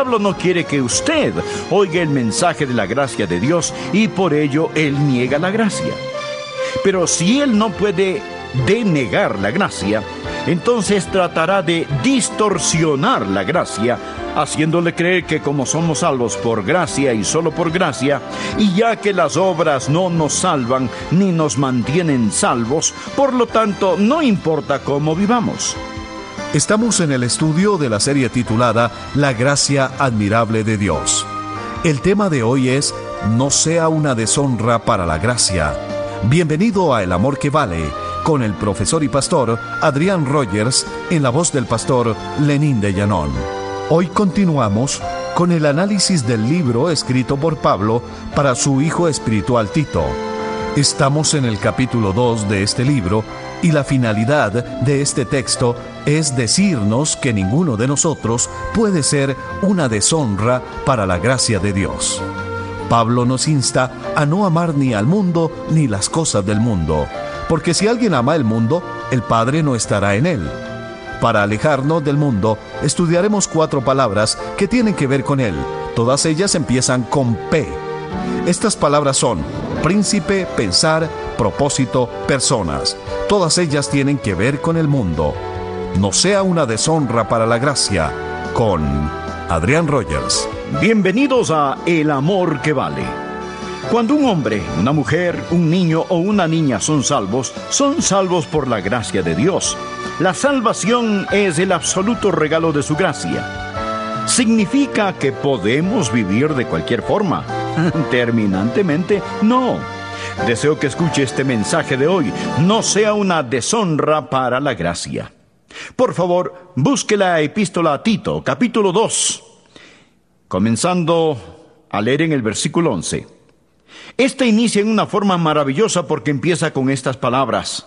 diablo no quiere que usted oiga el mensaje de la gracia de Dios y por ello él niega la gracia. Pero si él no puede denegar la gracia, entonces tratará de distorsionar la gracia, haciéndole creer que como somos salvos por gracia y solo por gracia, y ya que las obras no nos salvan ni nos mantienen salvos, por lo tanto no importa cómo vivamos. Estamos en el estudio de la serie titulada La gracia admirable de Dios. El tema de hoy es No sea una deshonra para la gracia. Bienvenido a El Amor que Vale con el profesor y pastor Adrián Rogers en la voz del pastor Lenín de Llanón. Hoy continuamos con el análisis del libro escrito por Pablo para su hijo espiritual Tito. Estamos en el capítulo 2 de este libro y la finalidad de este texto es decirnos que ninguno de nosotros puede ser una deshonra para la gracia de Dios. Pablo nos insta a no amar ni al mundo ni las cosas del mundo, porque si alguien ama el mundo, el Padre no estará en él. Para alejarnos del mundo, estudiaremos cuatro palabras que tienen que ver con él. Todas ellas empiezan con P. Estas palabras son príncipe, pensar, propósito, personas. Todas ellas tienen que ver con el mundo. No sea una deshonra para la gracia. Con Adrián Rogers. Bienvenidos a El Amor que Vale cuando un hombre, una mujer, un niño o una niña son salvos, son salvos por la gracia de Dios. La salvación es el absoluto regalo de su gracia. ¿Significa que podemos vivir de cualquier forma? Terminantemente, no. Deseo que escuche este mensaje de hoy, no sea una deshonra para la gracia. Por favor, busque la epístola a Tito, capítulo 2, comenzando a leer en el versículo 11. Esta inicia en una forma maravillosa porque empieza con estas palabras.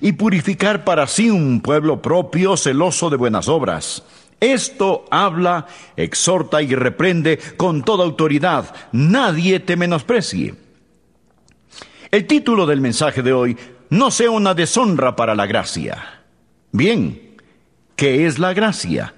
y purificar para sí un pueblo propio celoso de buenas obras. Esto habla, exhorta y reprende con toda autoridad. Nadie te menosprecie. El título del mensaje de hoy, no sea una deshonra para la gracia. Bien, ¿qué es la gracia?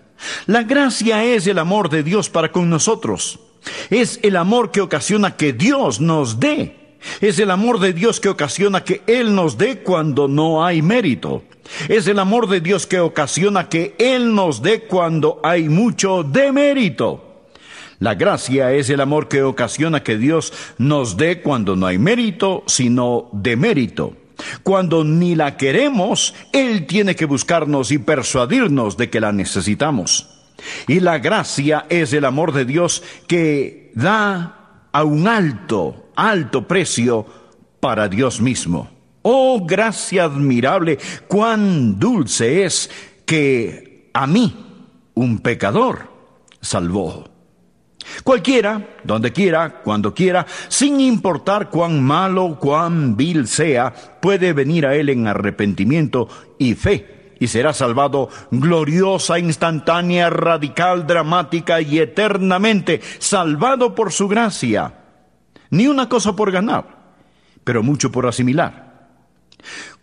La gracia es el amor de Dios para con nosotros. Es el amor que ocasiona que Dios nos dé. Es el amor de Dios que ocasiona que Él nos dé cuando no hay mérito. Es el amor de Dios que ocasiona que Él nos dé cuando hay mucho demérito. La gracia es el amor que ocasiona que Dios nos dé cuando no hay mérito, sino demérito. Cuando ni la queremos, Él tiene que buscarnos y persuadirnos de que la necesitamos. Y la gracia es el amor de Dios que da a un alto, alto precio para Dios mismo. Oh, gracia admirable, cuán dulce es que a mí, un pecador, salvó. Cualquiera, donde quiera, cuando quiera, sin importar cuán malo, cuán vil sea, puede venir a Él en arrepentimiento y fe y será salvado gloriosa, instantánea, radical, dramática y eternamente, salvado por su gracia. Ni una cosa por ganar, pero mucho por asimilar.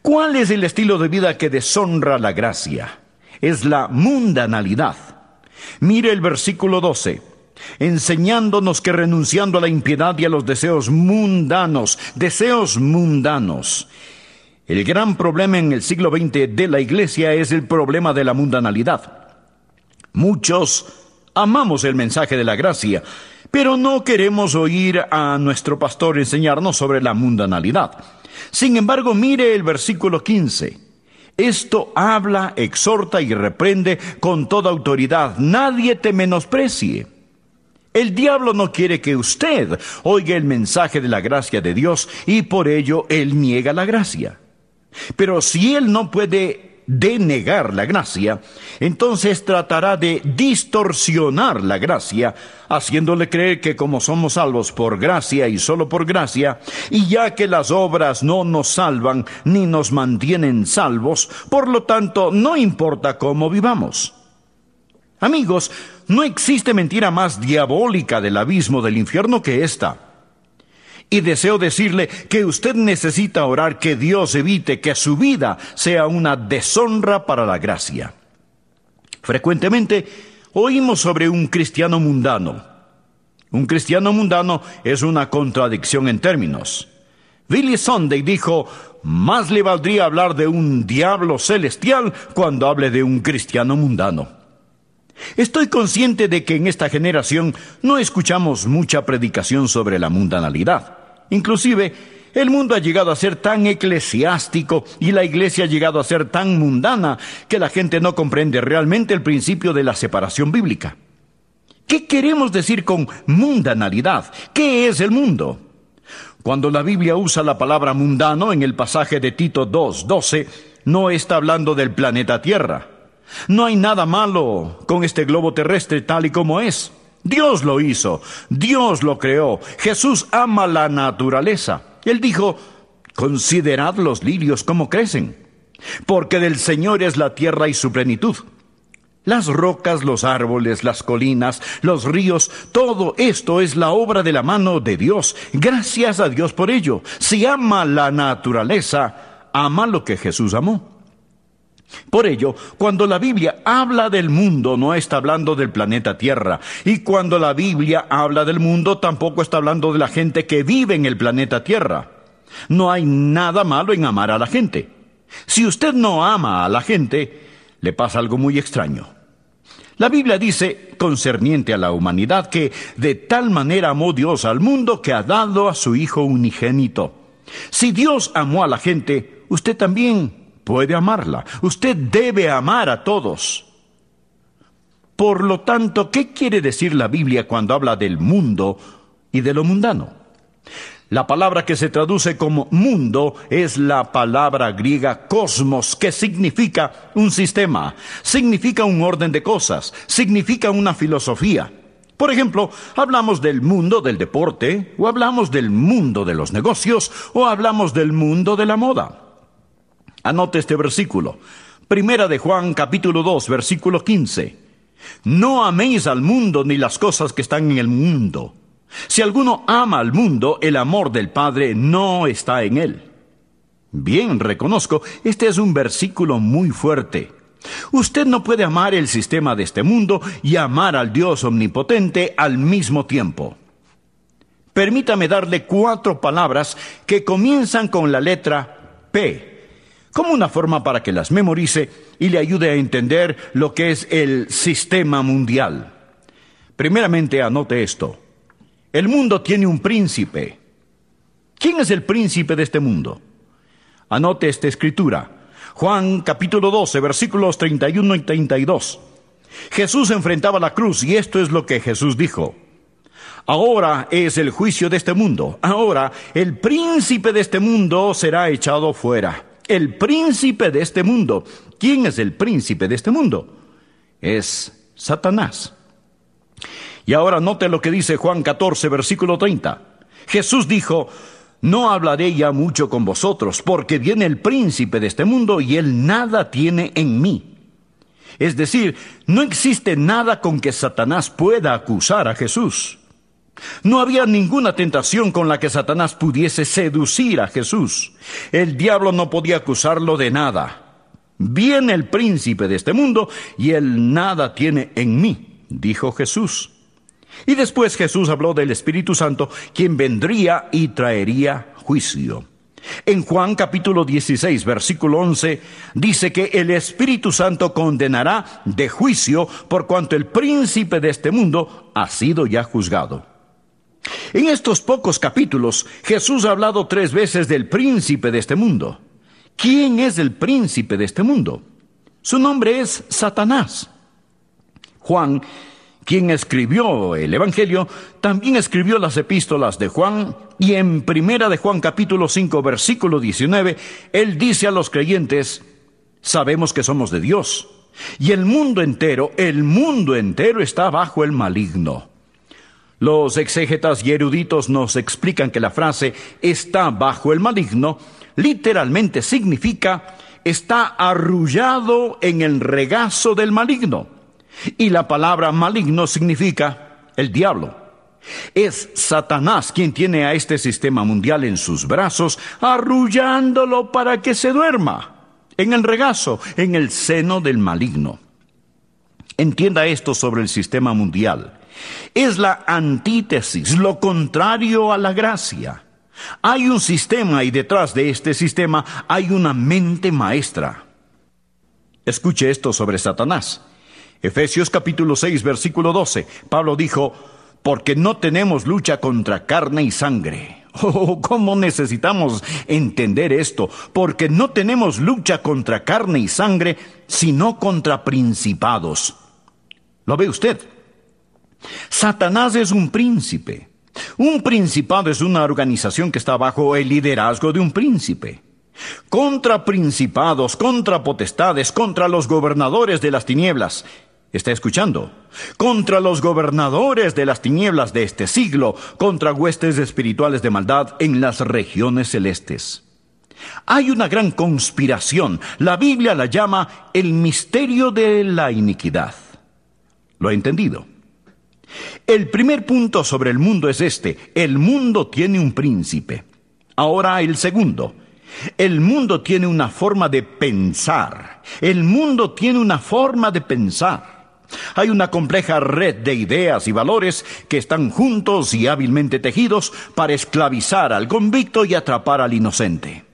¿Cuál es el estilo de vida que deshonra la gracia? Es la mundanalidad. Mire el versículo 12 enseñándonos que renunciando a la impiedad y a los deseos mundanos, deseos mundanos, el gran problema en el siglo XX de la Iglesia es el problema de la mundanalidad. Muchos amamos el mensaje de la gracia, pero no queremos oír a nuestro pastor enseñarnos sobre la mundanalidad. Sin embargo, mire el versículo 15. Esto habla, exhorta y reprende con toda autoridad. Nadie te menosprecie. El diablo no quiere que usted oiga el mensaje de la gracia de Dios y por ello él niega la gracia. Pero si él no puede de negar la gracia, entonces tratará de distorsionar la gracia, haciéndole creer que como somos salvos por gracia y solo por gracia, y ya que las obras no nos salvan ni nos mantienen salvos, por lo tanto no importa cómo vivamos. Amigos, no existe mentira más diabólica del abismo del infierno que esta. Y deseo decirle que usted necesita orar que Dios evite que su vida sea una deshonra para la gracia. Frecuentemente oímos sobre un cristiano mundano. Un cristiano mundano es una contradicción en términos. Billy Sunday dijo, más le valdría hablar de un diablo celestial cuando hable de un cristiano mundano. Estoy consciente de que en esta generación no escuchamos mucha predicación sobre la mundanalidad. Inclusive, el mundo ha llegado a ser tan eclesiástico y la iglesia ha llegado a ser tan mundana que la gente no comprende realmente el principio de la separación bíblica. ¿Qué queremos decir con mundanalidad? ¿Qué es el mundo? Cuando la Biblia usa la palabra mundano en el pasaje de Tito 2.12, no está hablando del planeta Tierra. No hay nada malo con este globo terrestre tal y como es. Dios lo hizo, Dios lo creó. Jesús ama la naturaleza. Él dijo, considerad los lirios como crecen, porque del Señor es la tierra y su plenitud. Las rocas, los árboles, las colinas, los ríos, todo esto es la obra de la mano de Dios. Gracias a Dios por ello. Si ama la naturaleza, ama lo que Jesús amó. Por ello, cuando la Biblia habla del mundo, no está hablando del planeta Tierra. Y cuando la Biblia habla del mundo, tampoco está hablando de la gente que vive en el planeta Tierra. No hay nada malo en amar a la gente. Si usted no ama a la gente, le pasa algo muy extraño. La Biblia dice, concerniente a la humanidad, que de tal manera amó Dios al mundo que ha dado a su Hijo unigénito. Si Dios amó a la gente, usted también puede amarla. Usted debe amar a todos. Por lo tanto, ¿qué quiere decir la Biblia cuando habla del mundo y de lo mundano? La palabra que se traduce como mundo es la palabra griega cosmos, que significa un sistema, significa un orden de cosas, significa una filosofía. Por ejemplo, hablamos del mundo del deporte, o hablamos del mundo de los negocios, o hablamos del mundo de la moda. Anote este versículo. Primera de Juan capítulo 2, versículo 15. No améis al mundo ni las cosas que están en el mundo. Si alguno ama al mundo, el amor del Padre no está en él. Bien, reconozco, este es un versículo muy fuerte. Usted no puede amar el sistema de este mundo y amar al Dios omnipotente al mismo tiempo. Permítame darle cuatro palabras que comienzan con la letra P como una forma para que las memorice y le ayude a entender lo que es el sistema mundial. Primeramente, anote esto. El mundo tiene un príncipe. ¿Quién es el príncipe de este mundo? Anote esta escritura. Juan capítulo 12, versículos 31 y 32. Jesús enfrentaba la cruz y esto es lo que Jesús dijo. Ahora es el juicio de este mundo. Ahora el príncipe de este mundo será echado fuera el príncipe de este mundo. ¿Quién es el príncipe de este mundo? Es Satanás. Y ahora note lo que dice Juan 14, versículo 30. Jesús dijo, no hablaré ya mucho con vosotros, porque viene el príncipe de este mundo y él nada tiene en mí. Es decir, no existe nada con que Satanás pueda acusar a Jesús. No había ninguna tentación con la que Satanás pudiese seducir a Jesús. El diablo no podía acusarlo de nada. Viene el príncipe de este mundo y él nada tiene en mí, dijo Jesús. Y después Jesús habló del Espíritu Santo, quien vendría y traería juicio. En Juan capítulo 16, versículo 11, dice que el Espíritu Santo condenará de juicio por cuanto el príncipe de este mundo ha sido ya juzgado. En estos pocos capítulos, Jesús ha hablado tres veces del príncipe de este mundo. ¿Quién es el príncipe de este mundo? Su nombre es Satanás. Juan, quien escribió el Evangelio, también escribió las epístolas de Juan y en Primera de Juan capítulo 5 versículo 19, él dice a los creyentes, Sabemos que somos de Dios. Y el mundo entero, el mundo entero está bajo el maligno. Los exégetas y eruditos nos explican que la frase está bajo el maligno literalmente significa está arrullado en el regazo del maligno. Y la palabra maligno significa el diablo. Es Satanás quien tiene a este sistema mundial en sus brazos, arrullándolo para que se duerma en el regazo, en el seno del maligno. Entienda esto sobre el sistema mundial. Es la antítesis, lo contrario a la gracia. Hay un sistema y detrás de este sistema hay una mente maestra. Escuche esto sobre Satanás. Efesios capítulo 6 versículo 12. Pablo dijo, porque no tenemos lucha contra carne y sangre. Oh, ¿cómo necesitamos entender esto? Porque no tenemos lucha contra carne y sangre, sino contra principados. ¿Lo ve usted? Satanás es un príncipe. Un principado es una organización que está bajo el liderazgo de un príncipe. Contra principados, contra potestades, contra los gobernadores de las tinieblas. ¿Está escuchando? Contra los gobernadores de las tinieblas de este siglo, contra huestes espirituales de maldad en las regiones celestes. Hay una gran conspiración. La Biblia la llama el misterio de la iniquidad. ¿Lo ha entendido? El primer punto sobre el mundo es este. El mundo tiene un príncipe. Ahora el segundo. El mundo tiene una forma de pensar. El mundo tiene una forma de pensar. Hay una compleja red de ideas y valores que están juntos y hábilmente tejidos para esclavizar al convicto y atrapar al inocente.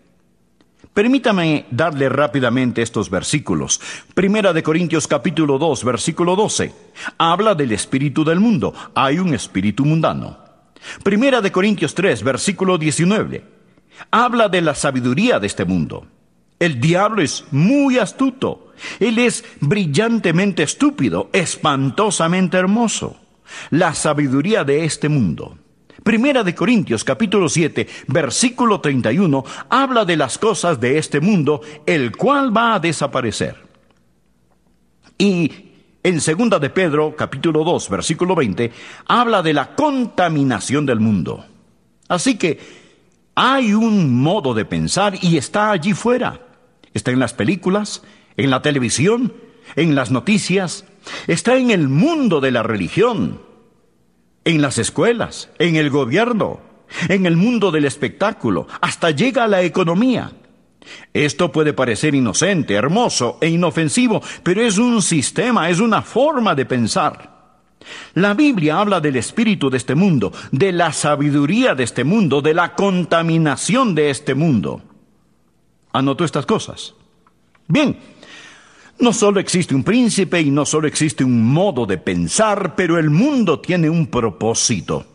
Permítame darle rápidamente estos versículos. Primera de Corintios capítulo 2, versículo 12. Habla del espíritu del mundo. Hay un espíritu mundano. Primera de Corintios 3, versículo 19. Habla de la sabiduría de este mundo. El diablo es muy astuto. Él es brillantemente estúpido, espantosamente hermoso. La sabiduría de este mundo. Primera de Corintios capítulo 7, versículo 31, habla de las cosas de este mundo, el cual va a desaparecer. Y en segunda de Pedro capítulo 2, versículo 20, habla de la contaminación del mundo. Así que hay un modo de pensar y está allí fuera. Está en las películas, en la televisión, en las noticias, está en el mundo de la religión, en las escuelas, en el gobierno, en el mundo del espectáculo, hasta llega a la economía. Esto puede parecer inocente, hermoso e inofensivo, pero es un sistema, es una forma de pensar. La Biblia habla del espíritu de este mundo, de la sabiduría de este mundo, de la contaminación de este mundo anotó estas cosas. Bien, no solo existe un príncipe y no solo existe un modo de pensar, pero el mundo tiene un propósito.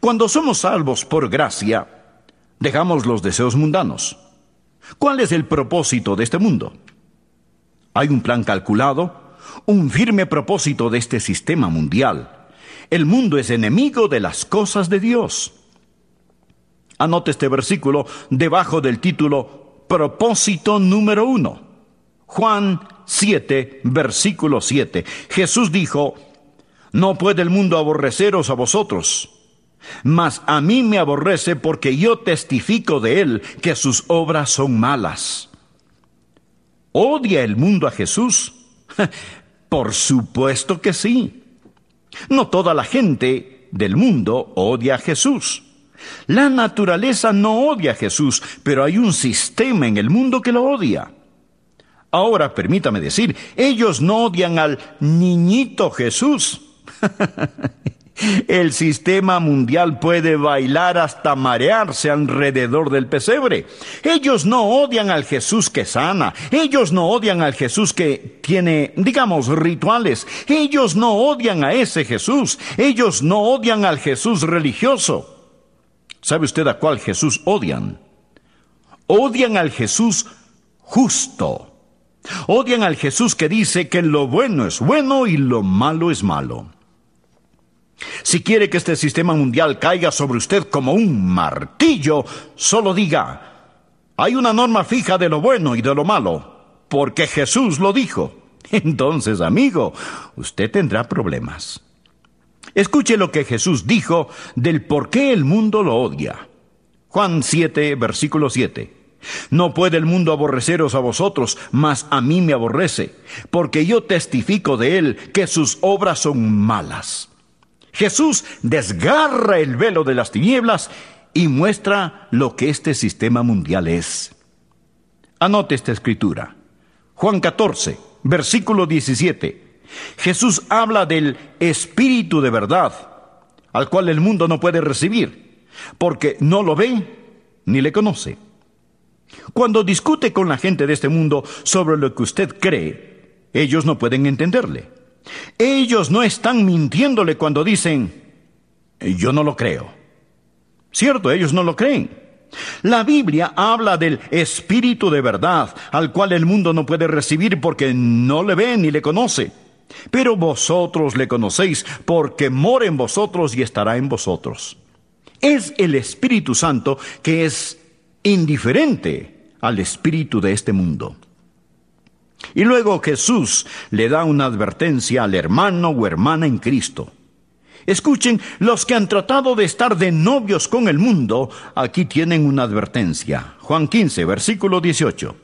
Cuando somos salvos por gracia, dejamos los deseos mundanos. ¿Cuál es el propósito de este mundo? Hay un plan calculado, un firme propósito de este sistema mundial. El mundo es enemigo de las cosas de Dios. Anote este versículo debajo del título propósito número uno. Juan 7, versículo 7. Jesús dijo, No puede el mundo aborreceros a vosotros, mas a mí me aborrece porque yo testifico de él que sus obras son malas. ¿Odia el mundo a Jesús? Por supuesto que sí. No toda la gente del mundo odia a Jesús. La naturaleza no odia a Jesús, pero hay un sistema en el mundo que lo odia. Ahora, permítame decir, ellos no odian al niñito Jesús. El sistema mundial puede bailar hasta marearse alrededor del pesebre. Ellos no odian al Jesús que sana. Ellos no odian al Jesús que tiene, digamos, rituales. Ellos no odian a ese Jesús. Ellos no odian al Jesús religioso. ¿Sabe usted a cuál Jesús odian? Odian al Jesús justo. Odian al Jesús que dice que lo bueno es bueno y lo malo es malo. Si quiere que este sistema mundial caiga sobre usted como un martillo, solo diga, hay una norma fija de lo bueno y de lo malo. porque Jesús lo dijo. Entonces, amigo, usted tendrá problemas. Escuche lo que Jesús dijo del por qué el mundo lo odia. Juan 7, versículo 7. No puede el mundo aborreceros a vosotros, mas a mí me aborrece, porque yo testifico de él que sus obras son malas. Jesús desgarra el velo de las tinieblas y muestra lo que este sistema mundial es. Anote esta escritura. Juan 14, versículo 17. Jesús habla del Espíritu de verdad, al cual el mundo no puede recibir, porque no lo ve ni le conoce. Cuando discute con la gente de este mundo sobre lo que usted cree, ellos no pueden entenderle. Ellos no están mintiéndole cuando dicen, yo no lo creo. Cierto, ellos no lo creen. La Biblia habla del Espíritu de verdad, al cual el mundo no puede recibir porque no le ve ni le conoce. Pero vosotros le conocéis porque mora en vosotros y estará en vosotros. Es el Espíritu Santo que es indiferente al espíritu de este mundo. Y luego Jesús le da una advertencia al hermano o hermana en Cristo. Escuchen, los que han tratado de estar de novios con el mundo, aquí tienen una advertencia. Juan 15, versículo 18.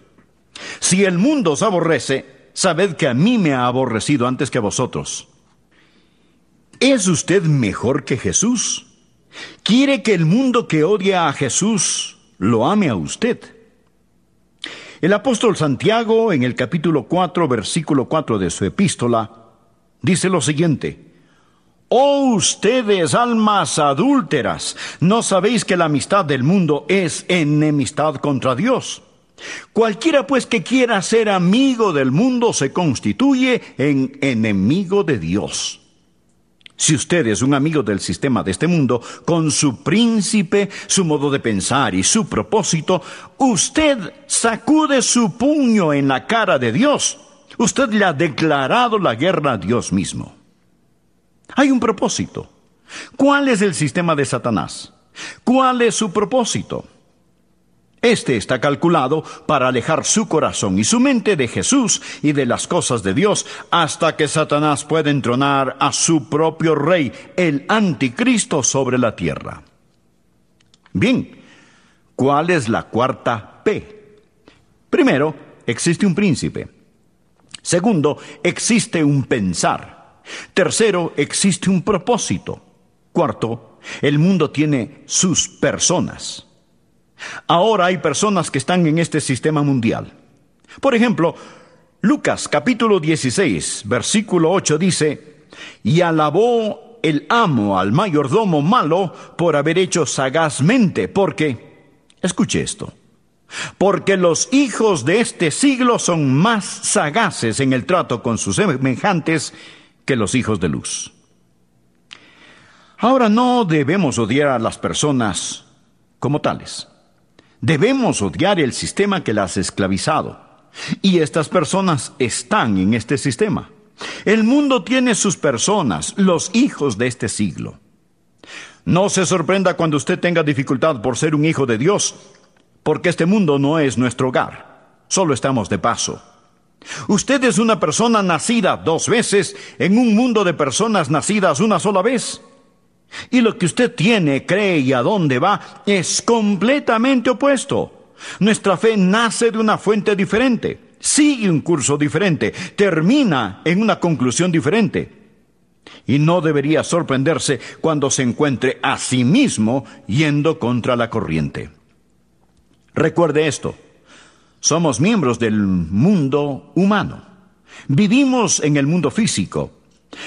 Si el mundo os aborrece, sabed que a mí me ha aborrecido antes que a vosotros. ¿Es usted mejor que Jesús? ¿Quiere que el mundo que odia a Jesús lo ame a usted? El apóstol Santiago, en el capítulo 4, versículo 4 de su epístola, dice lo siguiente. Oh ustedes, almas adúlteras, ¿no sabéis que la amistad del mundo es enemistad contra Dios? Cualquiera pues que quiera ser amigo del mundo se constituye en enemigo de Dios. Si usted es un amigo del sistema de este mundo, con su príncipe, su modo de pensar y su propósito, usted sacude su puño en la cara de Dios. Usted le ha declarado la guerra a Dios mismo. Hay un propósito. ¿Cuál es el sistema de Satanás? ¿Cuál es su propósito? Este está calculado para alejar su corazón y su mente de Jesús y de las cosas de Dios hasta que Satanás pueda entronar a su propio rey, el anticristo, sobre la tierra. Bien, ¿cuál es la cuarta P? Primero, existe un príncipe. Segundo, existe un pensar. Tercero, existe un propósito. Cuarto, el mundo tiene sus personas. Ahora hay personas que están en este sistema mundial. Por ejemplo, Lucas capítulo 16, versículo 8 dice, y alabó el amo al mayordomo malo por haber hecho sagazmente, porque, escuche esto, porque los hijos de este siglo son más sagaces en el trato con sus semejantes que los hijos de luz. Ahora no debemos odiar a las personas como tales. Debemos odiar el sistema que las ha esclavizado. Y estas personas están en este sistema. El mundo tiene sus personas, los hijos de este siglo. No se sorprenda cuando usted tenga dificultad por ser un hijo de Dios, porque este mundo no es nuestro hogar. Solo estamos de paso. Usted es una persona nacida dos veces en un mundo de personas nacidas una sola vez. Y lo que usted tiene, cree y a dónde va es completamente opuesto. Nuestra fe nace de una fuente diferente, sigue un curso diferente, termina en una conclusión diferente. Y no debería sorprenderse cuando se encuentre a sí mismo yendo contra la corriente. Recuerde esto, somos miembros del mundo humano. Vivimos en el mundo físico,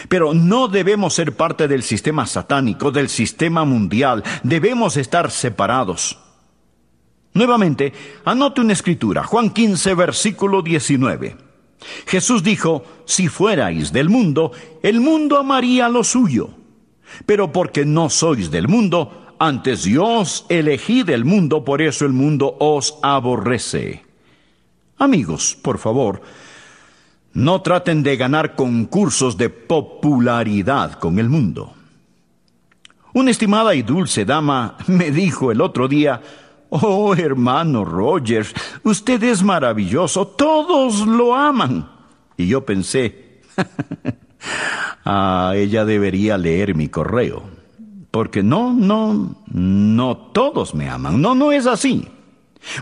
pero no debemos ser parte del sistema satánico, del sistema mundial. Debemos estar separados. Nuevamente, anote una escritura, Juan 15, versículo 19. Jesús dijo, si fuerais del mundo, el mundo amaría lo suyo. Pero porque no sois del mundo, antes yo os elegí del mundo, por eso el mundo os aborrece. Amigos, por favor, no traten de ganar concursos de popularidad con el mundo. Una estimada y dulce dama me dijo el otro día, Oh, hermano Rogers, usted es maravilloso, todos lo aman. Y yo pensé, ah, ella debería leer mi correo. Porque no, no, no todos me aman. No, no es así.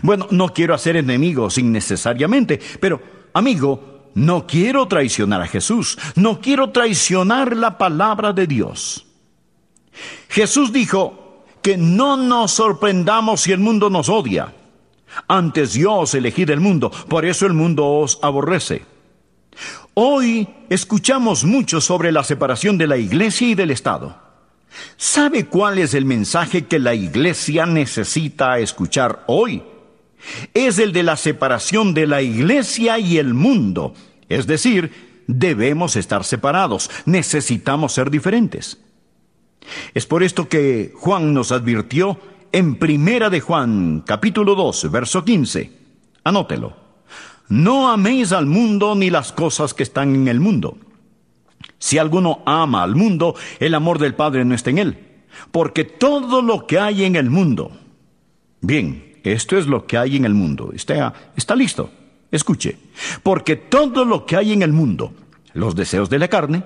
Bueno, no quiero hacer enemigos innecesariamente, pero, amigo, no quiero traicionar a Jesús. No quiero traicionar la palabra de Dios. Jesús dijo, que no nos sorprendamos si el mundo nos odia. Antes yo os elegí del mundo, por eso el mundo os aborrece. Hoy escuchamos mucho sobre la separación de la iglesia y del Estado. ¿Sabe cuál es el mensaje que la iglesia necesita escuchar hoy? Es el de la separación de la iglesia y el mundo. Es decir, debemos estar separados, necesitamos ser diferentes. Es por esto que Juan nos advirtió en Primera de Juan, capítulo 2, verso 15. Anótelo. No améis al mundo ni las cosas que están en el mundo. Si alguno ama al mundo, el amor del Padre no está en él. Porque todo lo que hay en el mundo. Bien, esto es lo que hay en el mundo. Está, está listo. Escuche. Porque todo lo que hay en el mundo, los deseos de la carne,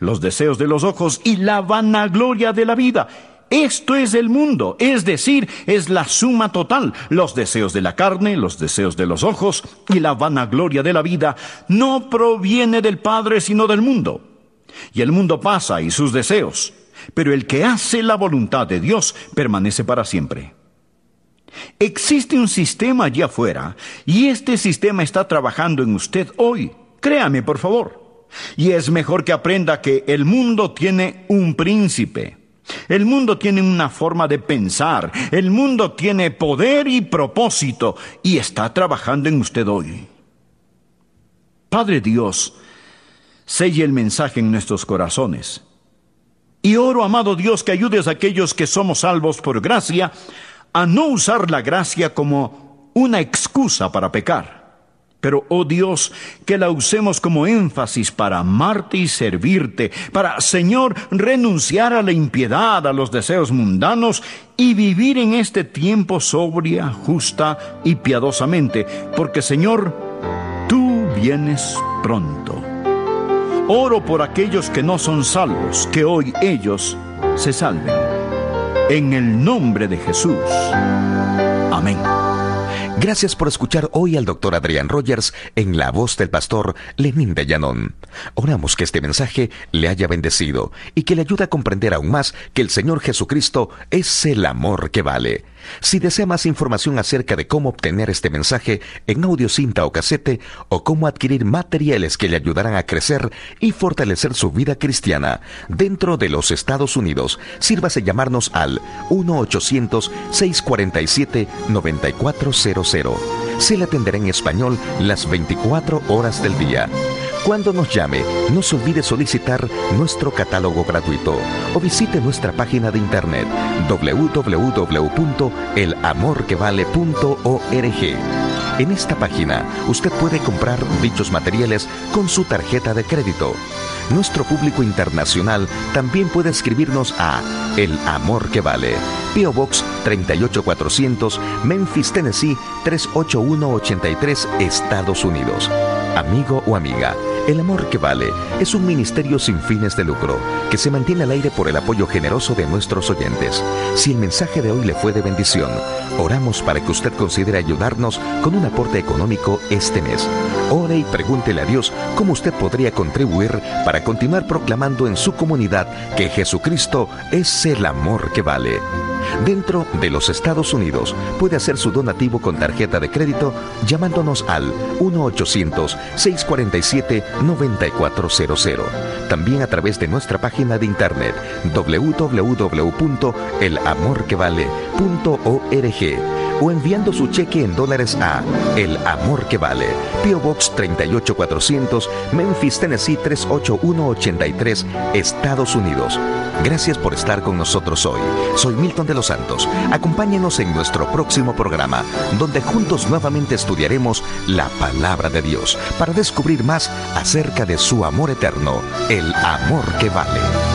los deseos de los ojos y la vanagloria de la vida. Esto es el mundo, es decir, es la suma total. Los deseos de la carne, los deseos de los ojos y la vanagloria de la vida no proviene del Padre sino del mundo. Y el mundo pasa y sus deseos, pero el que hace la voluntad de Dios permanece para siempre. Existe un sistema allí afuera y este sistema está trabajando en usted hoy. Créame, por favor. Y es mejor que aprenda que el mundo tiene un príncipe. El mundo tiene una forma de pensar. El mundo tiene poder y propósito y está trabajando en usted hoy. Padre Dios, selle el mensaje en nuestros corazones. Y oro, amado Dios, que ayudes a aquellos que somos salvos por gracia a no usar la gracia como una excusa para pecar pero, oh Dios, que la usemos como énfasis para amarte y servirte, para, Señor, renunciar a la impiedad, a los deseos mundanos y vivir en este tiempo sobria, justa y piadosamente, porque, Señor, tú vienes pronto. Oro por aquellos que no son salvos, que hoy ellos se salven. En el nombre de Jesús. Amén. Gracias por escuchar hoy al doctor Adrián Rogers en la voz del pastor Lenín de Llanón. Oramos que este mensaje le haya bendecido y que le ayude a comprender aún más que el Señor Jesucristo es el amor que vale. Si desea más información acerca de cómo obtener este mensaje en audio cinta o casete o cómo adquirir materiales que le ayudarán a crecer y fortalecer su vida cristiana dentro de los Estados Unidos, sírvase llamarnos al 1-800-647-9400. Se le atenderá en español las 24 horas del día. Cuando nos llame, no se olvide solicitar nuestro catálogo gratuito o visite nuestra página de internet www.elamorquevale.org. En esta página usted puede comprar dichos materiales con su tarjeta de crédito. Nuestro público internacional también puede escribirnos a El Amor que Vale, PO Box 38400, Memphis, Tennessee 38183, Estados Unidos. Amigo o amiga, el amor que vale es un ministerio sin fines de lucro que se mantiene al aire por el apoyo generoso de nuestros oyentes. Si el mensaje de hoy le fue de bendición, oramos para que usted considere ayudarnos con un aporte económico este mes. Ore y pregúntele a Dios cómo usted podría contribuir para continuar proclamando en su comunidad que Jesucristo es el amor que vale. Dentro de los Estados Unidos puede hacer su donativo con tarjeta de crédito llamándonos al 1-800-647-9400. También a través de nuestra página de internet www.elamorquevale.org o enviando su cheque en dólares a El Amor que Vale, P.O. Box 38400, Memphis, Tennessee 38183, Estados Unidos. Gracias por estar con nosotros hoy. Soy Milton de los Santos. Acompáñenos en nuestro próximo programa, donde juntos nuevamente estudiaremos la palabra de Dios para descubrir más acerca de su amor eterno, el amor que vale.